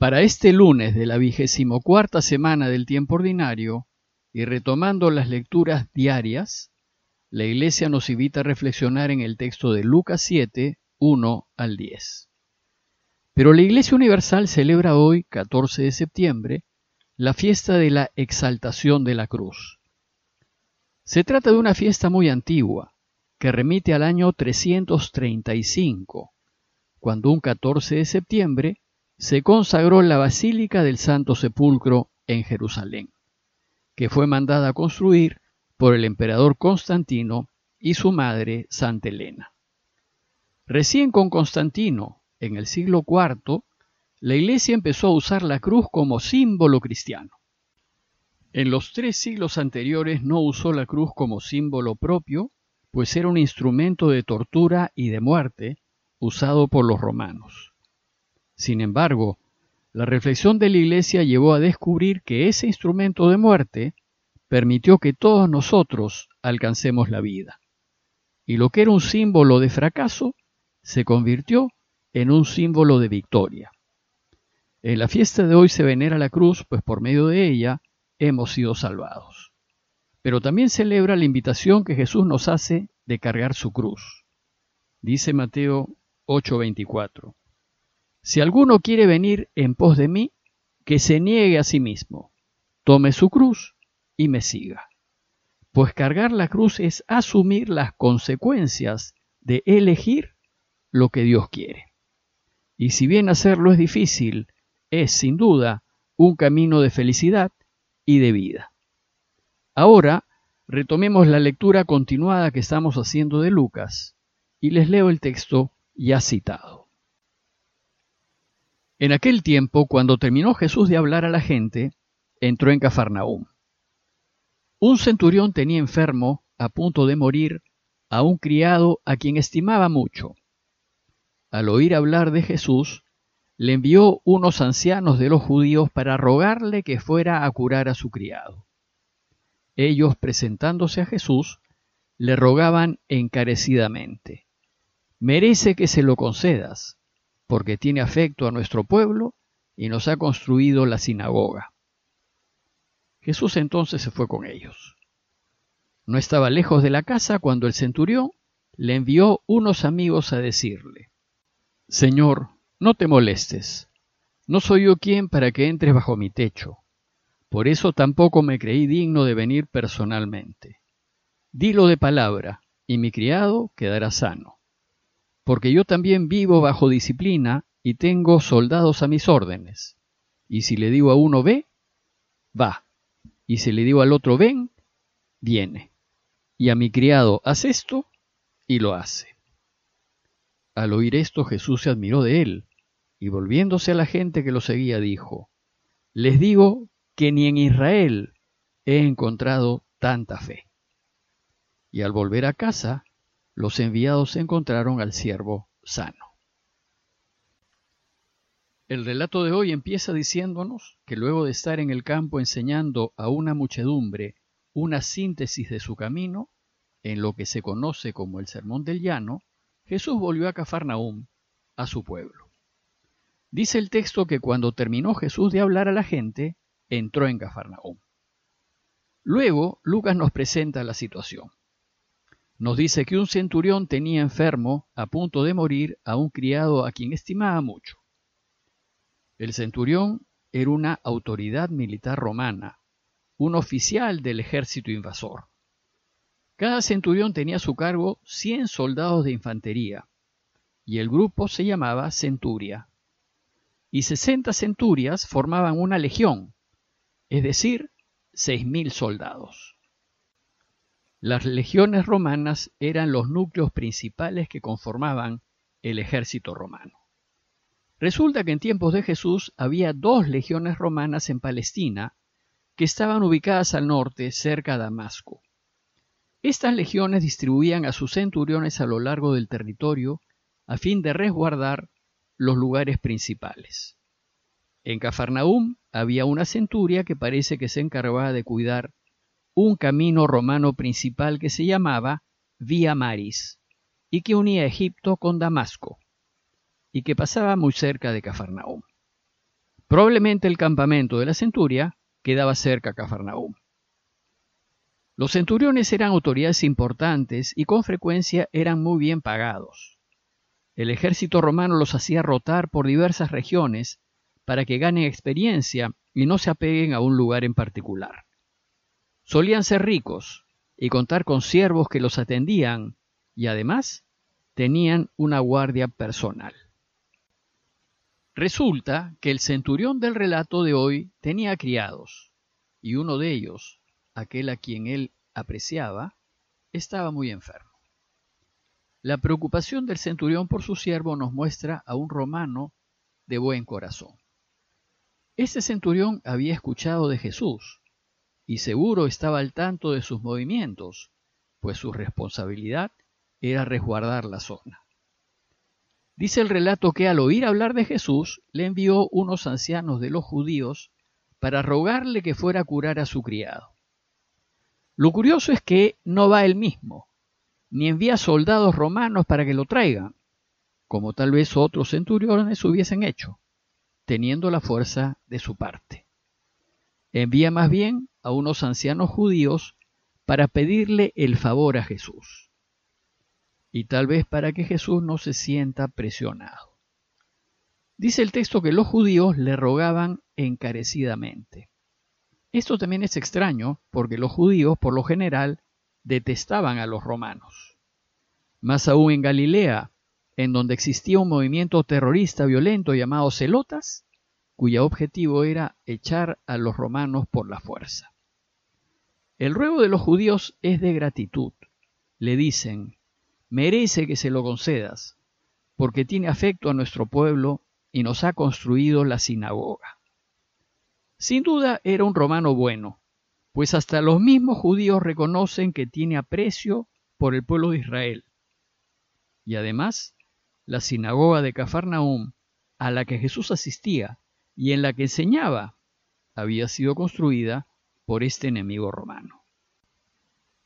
Para este lunes de la vigésimo cuarta semana del tiempo ordinario, y retomando las lecturas diarias, la Iglesia nos invita a reflexionar en el texto de Lucas 7, 1 al 10. Pero la Iglesia Universal celebra hoy, 14 de septiembre, la fiesta de la exaltación de la cruz. Se trata de una fiesta muy antigua, que remite al año 335, cuando un 14 de septiembre se consagró la Basílica del Santo Sepulcro en Jerusalén, que fue mandada a construir por el emperador Constantino y su madre Santa Elena. Recién con Constantino, en el siglo IV, la Iglesia empezó a usar la cruz como símbolo cristiano. En los tres siglos anteriores no usó la cruz como símbolo propio, pues era un instrumento de tortura y de muerte usado por los romanos. Sin embargo, la reflexión de la Iglesia llevó a descubrir que ese instrumento de muerte permitió que todos nosotros alcancemos la vida. Y lo que era un símbolo de fracaso se convirtió en un símbolo de victoria. En la fiesta de hoy se venera la cruz, pues por medio de ella hemos sido salvados. Pero también celebra la invitación que Jesús nos hace de cargar su cruz. Dice Mateo 8:24, Si alguno quiere venir en pos de mí, que se niegue a sí mismo, tome su cruz y me siga. Pues cargar la cruz es asumir las consecuencias de elegir lo que Dios quiere. Y si bien hacerlo es difícil, es sin duda un camino de felicidad y de vida. Ahora retomemos la lectura continuada que estamos haciendo de Lucas y les leo el texto ya citado. En aquel tiempo, cuando terminó Jesús de hablar a la gente, entró en Cafarnaúm. Un centurión tenía enfermo, a punto de morir, a un criado a quien estimaba mucho. Al oír hablar de Jesús, le envió unos ancianos de los judíos para rogarle que fuera a curar a su criado. Ellos, presentándose a Jesús, le rogaban encarecidamente, merece que se lo concedas, porque tiene afecto a nuestro pueblo y nos ha construido la sinagoga. Jesús entonces se fue con ellos. No estaba lejos de la casa cuando el centurión le envió unos amigos a decirle, Señor, no te molestes. No soy yo quien para que entres bajo mi techo. Por eso tampoco me creí digno de venir personalmente. Dilo de palabra, y mi criado quedará sano. Porque yo también vivo bajo disciplina y tengo soldados a mis órdenes. Y si le digo a uno ve, va. Y si le digo al otro ven, viene. Y a mi criado haz esto, y lo hace. Al oír esto Jesús se admiró de él y volviéndose a la gente que lo seguía, dijo, Les digo que ni en Israel he encontrado tanta fe. Y al volver a casa, los enviados encontraron al siervo sano. El relato de hoy empieza diciéndonos que luego de estar en el campo enseñando a una muchedumbre una síntesis de su camino, en lo que se conoce como el Sermón del Llano, Jesús volvió a Cafarnaúm, a su pueblo. Dice el texto que cuando terminó Jesús de hablar a la gente, entró en Cafarnaúm. Luego, Lucas nos presenta la situación. Nos dice que un centurión tenía enfermo, a punto de morir, a un criado a quien estimaba mucho. El centurión era una autoridad militar romana, un oficial del ejército invasor. Cada centurión tenía a su cargo 100 soldados de infantería, y el grupo se llamaba centuria y sesenta centurias formaban una legión, es decir, seis mil soldados. Las legiones romanas eran los núcleos principales que conformaban el ejército romano. Resulta que en tiempos de Jesús había dos legiones romanas en Palestina que estaban ubicadas al norte, cerca de Damasco. Estas legiones distribuían a sus centuriones a lo largo del territorio a fin de resguardar los lugares principales. En Cafarnaúm había una centuria que parece que se encargaba de cuidar un camino romano principal que se llamaba Vía Maris y que unía Egipto con Damasco y que pasaba muy cerca de Cafarnaúm. Probablemente el campamento de la centuria quedaba cerca a Cafarnaúm. Los centuriones eran autoridades importantes y con frecuencia eran muy bien pagados. El ejército romano los hacía rotar por diversas regiones para que ganen experiencia y no se apeguen a un lugar en particular. Solían ser ricos y contar con siervos que los atendían y además tenían una guardia personal. Resulta que el centurión del relato de hoy tenía criados y uno de ellos, aquel a quien él apreciaba, estaba muy enfermo. La preocupación del centurión por su siervo nos muestra a un romano de buen corazón. Este centurión había escuchado de Jesús y seguro estaba al tanto de sus movimientos, pues su responsabilidad era resguardar la zona. Dice el relato que al oír hablar de Jesús le envió unos ancianos de los judíos para rogarle que fuera a curar a su criado. Lo curioso es que no va él mismo, ni envía soldados romanos para que lo traigan, como tal vez otros centuriones hubiesen hecho, teniendo la fuerza de su parte. Envía más bien a unos ancianos judíos para pedirle el favor a Jesús, y tal vez para que Jesús no se sienta presionado. Dice el texto que los judíos le rogaban encarecidamente. Esto también es extraño porque los judíos, por lo general, detestaban a los romanos. Más aún en Galilea, en donde existía un movimiento terrorista violento llamado Celotas, cuyo objetivo era echar a los romanos por la fuerza. El ruego de los judíos es de gratitud. Le dicen, merece que se lo concedas, porque tiene afecto a nuestro pueblo y nos ha construido la sinagoga. Sin duda era un romano bueno, pues hasta los mismos judíos reconocen que tiene aprecio por el pueblo de Israel. Y además, la sinagoga de Cafarnaum, a la que Jesús asistía y en la que enseñaba, había sido construida por este enemigo romano.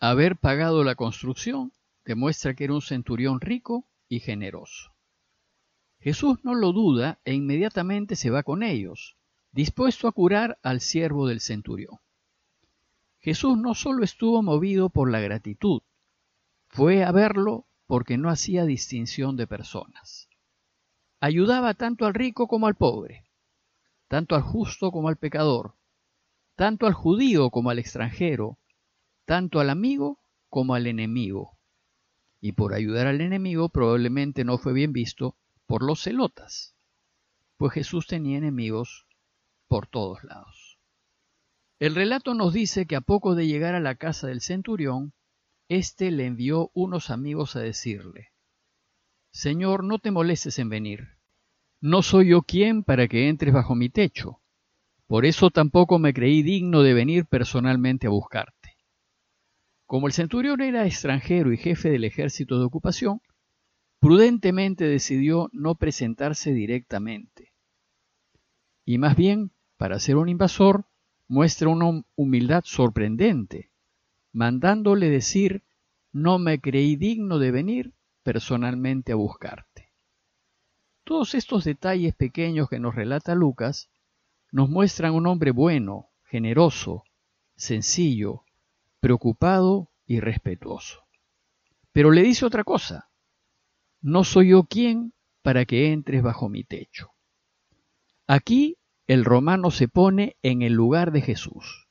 Haber pagado la construcción demuestra que era un centurión rico y generoso. Jesús no lo duda e inmediatamente se va con ellos, dispuesto a curar al siervo del centurión. Jesús no solo estuvo movido por la gratitud, fue a verlo porque no hacía distinción de personas. Ayudaba tanto al rico como al pobre, tanto al justo como al pecador, tanto al judío como al extranjero, tanto al amigo como al enemigo. Y por ayudar al enemigo probablemente no fue bien visto por los celotas, pues Jesús tenía enemigos por todos lados. El relato nos dice que a poco de llegar a la casa del centurión, éste le envió unos amigos a decirle, Señor, no te molestes en venir. No soy yo quien para que entres bajo mi techo. Por eso tampoco me creí digno de venir personalmente a buscarte. Como el centurión era extranjero y jefe del ejército de ocupación, prudentemente decidió no presentarse directamente, y más bien para ser un invasor, muestra una humildad sorprendente, mandándole decir, no me creí digno de venir personalmente a buscarte. Todos estos detalles pequeños que nos relata Lucas nos muestran un hombre bueno, generoso, sencillo, preocupado y respetuoso. Pero le dice otra cosa, no soy yo quien para que entres bajo mi techo. Aquí el romano se pone en el lugar de Jesús.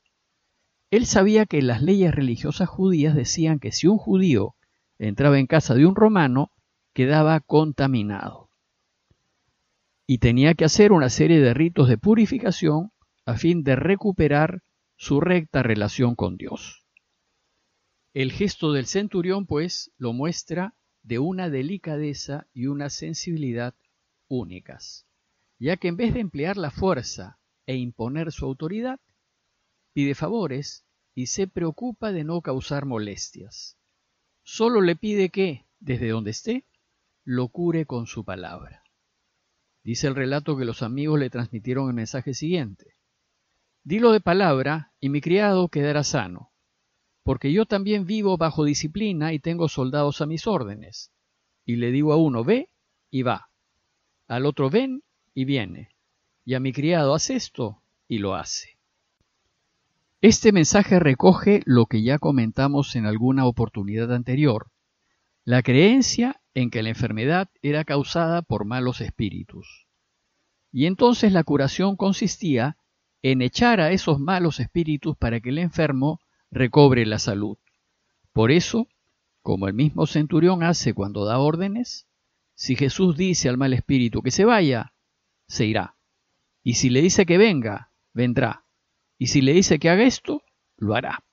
Él sabía que las leyes religiosas judías decían que si un judío entraba en casa de un romano, quedaba contaminado. Y tenía que hacer una serie de ritos de purificación a fin de recuperar su recta relación con Dios. El gesto del centurión, pues, lo muestra de una delicadeza y una sensibilidad únicas ya que en vez de emplear la fuerza e imponer su autoridad, pide favores y se preocupa de no causar molestias. Solo le pide que, desde donde esté, lo cure con su palabra. Dice el relato que los amigos le transmitieron el mensaje siguiente. Dilo de palabra y mi criado quedará sano, porque yo también vivo bajo disciplina y tengo soldados a mis órdenes. Y le digo a uno, ve y va, al otro ven y viene, y a mi criado haz esto, y lo hace. Este mensaje recoge lo que ya comentamos en alguna oportunidad anterior, la creencia en que la enfermedad era causada por malos espíritus. Y entonces la curación consistía en echar a esos malos espíritus para que el enfermo recobre la salud. Por eso, como el mismo centurión hace cuando da órdenes, si Jesús dice al mal espíritu que se vaya, se irá. Y si le dice que venga, vendrá. Y si le dice que haga esto, lo hará.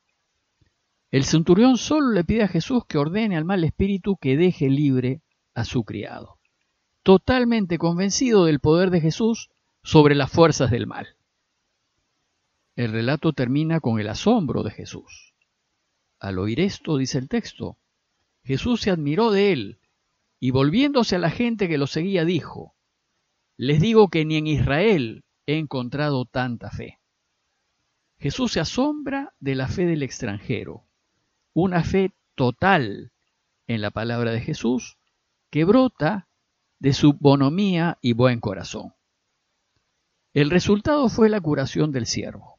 El centurión solo le pide a Jesús que ordene al mal espíritu que deje libre a su criado, totalmente convencido del poder de Jesús sobre las fuerzas del mal. El relato termina con el asombro de Jesús. Al oír esto, dice el texto, Jesús se admiró de él y volviéndose a la gente que lo seguía dijo, Les digo que ni en Israel he encontrado tanta fe. Jesús se asombra de la fe del extranjero, una fe total en la palabra de Jesús que brota de su bonomía y buen corazón. El resultado fue la curación del siervo.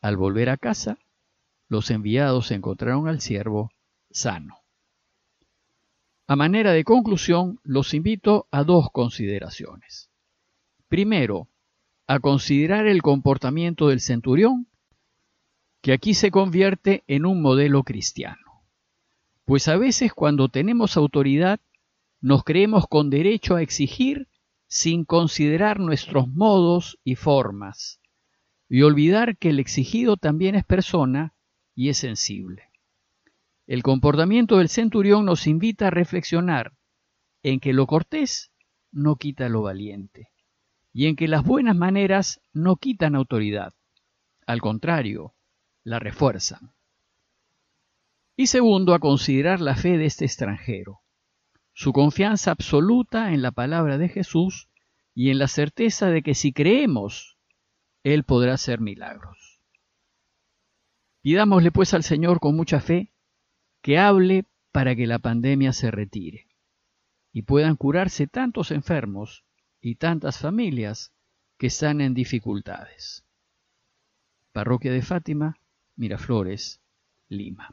Al volver a casa, los enviados encontraron al siervo sano. A manera de conclusión, los invito a dos consideraciones. Primero, a considerar el comportamiento del centurión, que aquí se convierte en un modelo cristiano. Pues a veces cuando tenemos autoridad, nos creemos con derecho a exigir sin considerar nuestros modos y formas, y olvidar que el exigido también es persona y es sensible. El comportamiento del centurión nos invita a reflexionar en que lo cortés no quita lo valiente y en que las buenas maneras no quitan autoridad, al contrario, la refuerzan. Y segundo, a considerar la fe de este extranjero, su confianza absoluta en la palabra de Jesús y en la certeza de que si creemos, Él podrá hacer milagros. Pidámosle pues al Señor con mucha fe que hable para que la pandemia se retire y puedan curarse tantos enfermos y tantas familias que están en dificultades. Parroquia de Fátima, Miraflores, Lima.